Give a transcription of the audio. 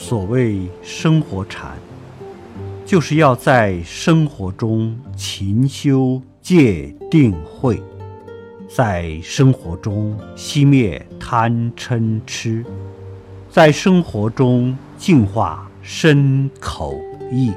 所谓生活禅就是要在生活中勤修戒定慧在生活中熄灭贪嗔痴在生活中净化身口意。